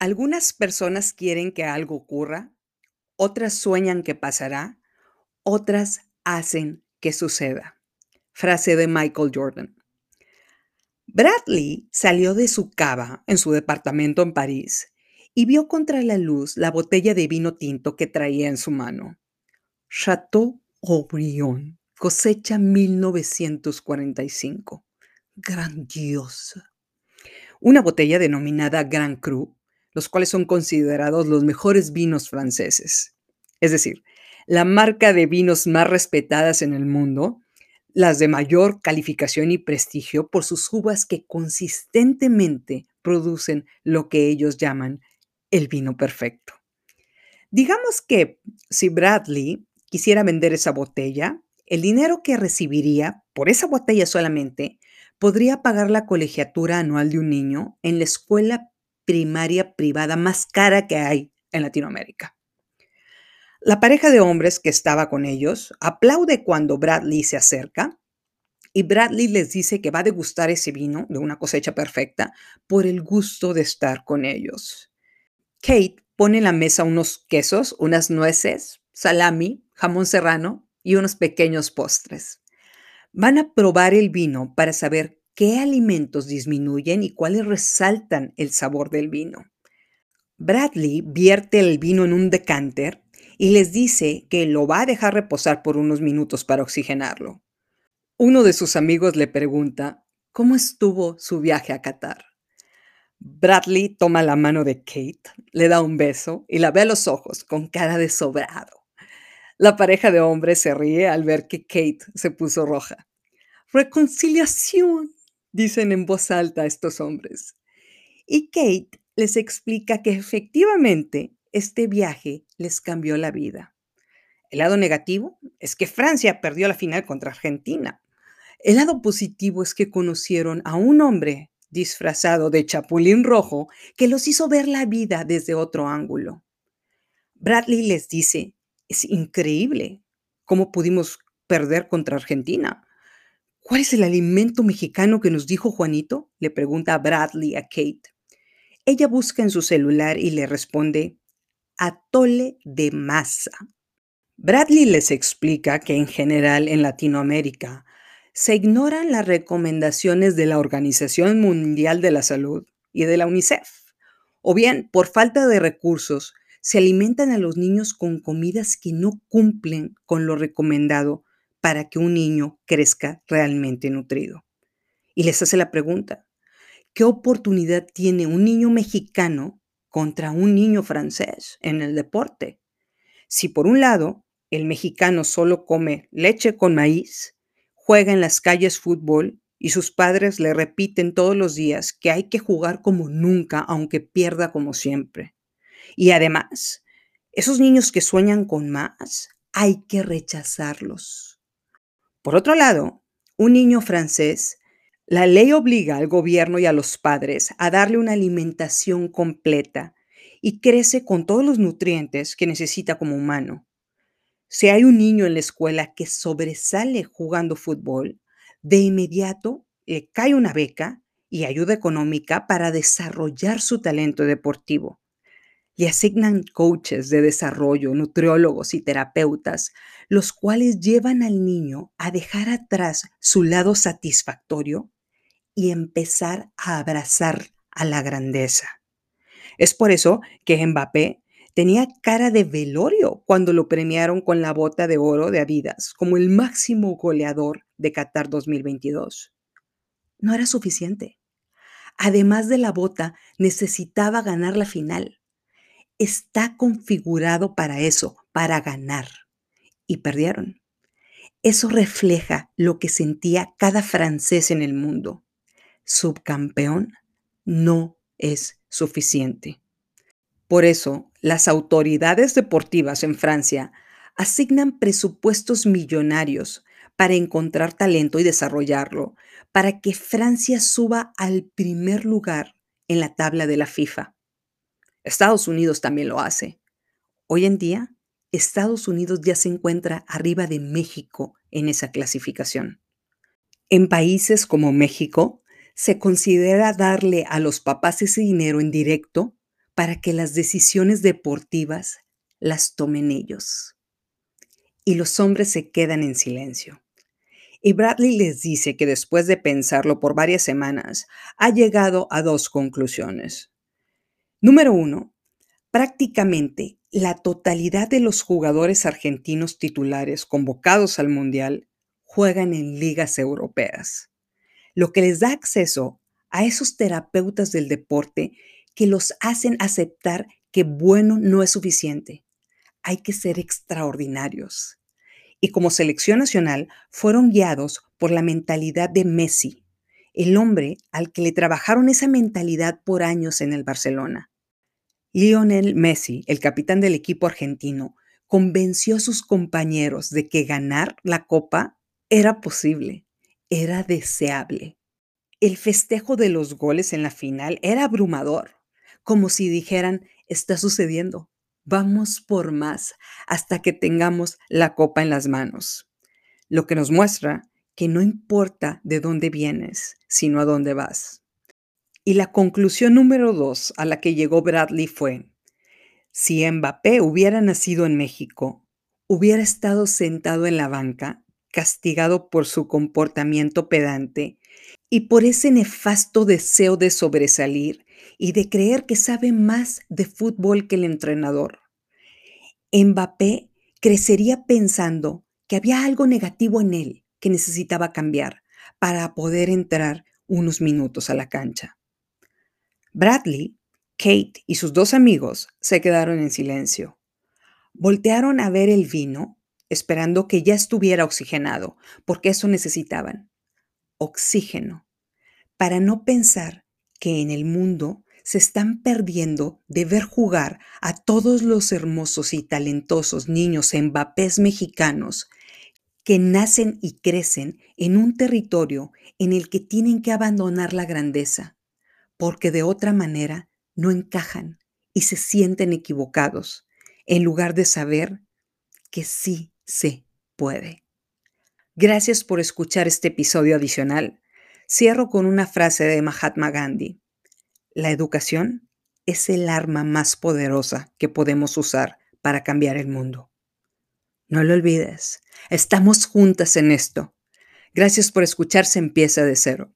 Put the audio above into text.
Algunas personas quieren que algo ocurra, otras sueñan que pasará, otras hacen que suceda. Frase de Michael Jordan. Bradley salió de su cava en su departamento en París y vio contra la luz la botella de vino tinto que traía en su mano. Chateau Aubryon, cosecha 1945. Grandiosa. Una botella denominada Grand Cru los cuales son considerados los mejores vinos franceses. Es decir, la marca de vinos más respetadas en el mundo, las de mayor calificación y prestigio por sus uvas que consistentemente producen lo que ellos llaman el vino perfecto. Digamos que si Bradley quisiera vender esa botella, el dinero que recibiría por esa botella solamente podría pagar la colegiatura anual de un niño en la escuela primaria privada más cara que hay en Latinoamérica. La pareja de hombres que estaba con ellos aplaude cuando Bradley se acerca y Bradley les dice que va a degustar ese vino de una cosecha perfecta por el gusto de estar con ellos. Kate pone en la mesa unos quesos, unas nueces, salami, jamón serrano y unos pequeños postres. Van a probar el vino para saber qué alimentos disminuyen y cuáles resaltan el sabor del vino. Bradley vierte el vino en un decanter y les dice que lo va a dejar reposar por unos minutos para oxigenarlo. Uno de sus amigos le pregunta, ¿cómo estuvo su viaje a Qatar? Bradley toma la mano de Kate, le da un beso y la ve a los ojos con cara de sobrado. La pareja de hombres se ríe al ver que Kate se puso roja. Reconciliación, dicen en voz alta estos hombres. Y Kate les explica que efectivamente este viaje les cambió la vida. El lado negativo es que Francia perdió la final contra Argentina. El lado positivo es que conocieron a un hombre disfrazado de chapulín rojo que los hizo ver la vida desde otro ángulo. Bradley les dice, es increíble cómo pudimos perder contra Argentina. ¿Cuál es el alimento mexicano que nos dijo Juanito? Le pregunta Bradley a Kate. Ella busca en su celular y le responde, atole de masa. Bradley les explica que en general en Latinoamérica se ignoran las recomendaciones de la Organización Mundial de la Salud y de la UNICEF, o bien por falta de recursos se alimentan a los niños con comidas que no cumplen con lo recomendado para que un niño crezca realmente nutrido. Y les hace la pregunta, ¿qué oportunidad tiene un niño mexicano contra un niño francés en el deporte? Si por un lado el mexicano solo come leche con maíz, juega en las calles fútbol y sus padres le repiten todos los días que hay que jugar como nunca, aunque pierda como siempre. Y además, esos niños que sueñan con más, hay que rechazarlos. Por otro lado, un niño francés, la ley obliga al gobierno y a los padres a darle una alimentación completa y crece con todos los nutrientes que necesita como humano. Si hay un niño en la escuela que sobresale jugando fútbol, de inmediato le cae una beca y ayuda económica para desarrollar su talento deportivo y asignan coaches de desarrollo, nutriólogos y terapeutas, los cuales llevan al niño a dejar atrás su lado satisfactorio y empezar a abrazar a la grandeza. Es por eso que Mbappé tenía cara de velorio cuando lo premiaron con la bota de oro de Adidas como el máximo goleador de Qatar 2022. No era suficiente. Además de la bota, necesitaba ganar la final está configurado para eso, para ganar. Y perdieron. Eso refleja lo que sentía cada francés en el mundo. Subcampeón no es suficiente. Por eso, las autoridades deportivas en Francia asignan presupuestos millonarios para encontrar talento y desarrollarlo, para que Francia suba al primer lugar en la tabla de la FIFA. Estados Unidos también lo hace. Hoy en día, Estados Unidos ya se encuentra arriba de México en esa clasificación. En países como México, se considera darle a los papás ese dinero en directo para que las decisiones deportivas las tomen ellos. Y los hombres se quedan en silencio. Y Bradley les dice que después de pensarlo por varias semanas, ha llegado a dos conclusiones. Número uno, prácticamente la totalidad de los jugadores argentinos titulares convocados al Mundial juegan en ligas europeas, lo que les da acceso a esos terapeutas del deporte que los hacen aceptar que bueno no es suficiente. Hay que ser extraordinarios y como selección nacional fueron guiados por la mentalidad de Messi, el hombre al que le trabajaron esa mentalidad por años en el Barcelona. Lionel Messi, el capitán del equipo argentino, convenció a sus compañeros de que ganar la copa era posible, era deseable. El festejo de los goles en la final era abrumador, como si dijeran, está sucediendo, Vamos por más hasta que tengamos la copa en las manos. Lo que nos muestra que no importa de dónde vienes, sino a dónde vas. Y la conclusión número dos a la que llegó Bradley fue, si Mbappé hubiera nacido en México, hubiera estado sentado en la banca, castigado por su comportamiento pedante y por ese nefasto deseo de sobresalir y de creer que sabe más de fútbol que el entrenador. Mbappé crecería pensando que había algo negativo en él que necesitaba cambiar para poder entrar unos minutos a la cancha. Bradley, Kate y sus dos amigos se quedaron en silencio. Voltearon a ver el vino, esperando que ya estuviera oxigenado, porque eso necesitaban. Oxígeno, para no pensar que en el mundo se están perdiendo de ver jugar a todos los hermosos y talentosos niños Mbappés mexicanos que nacen y crecen en un territorio en el que tienen que abandonar la grandeza, porque de otra manera no encajan y se sienten equivocados, en lugar de saber que sí se puede. Gracias por escuchar este episodio adicional. Cierro con una frase de Mahatma Gandhi. La educación es el arma más poderosa que podemos usar para cambiar el mundo. No lo olvides, estamos juntas en esto. Gracias por escucharse Empieza de cero.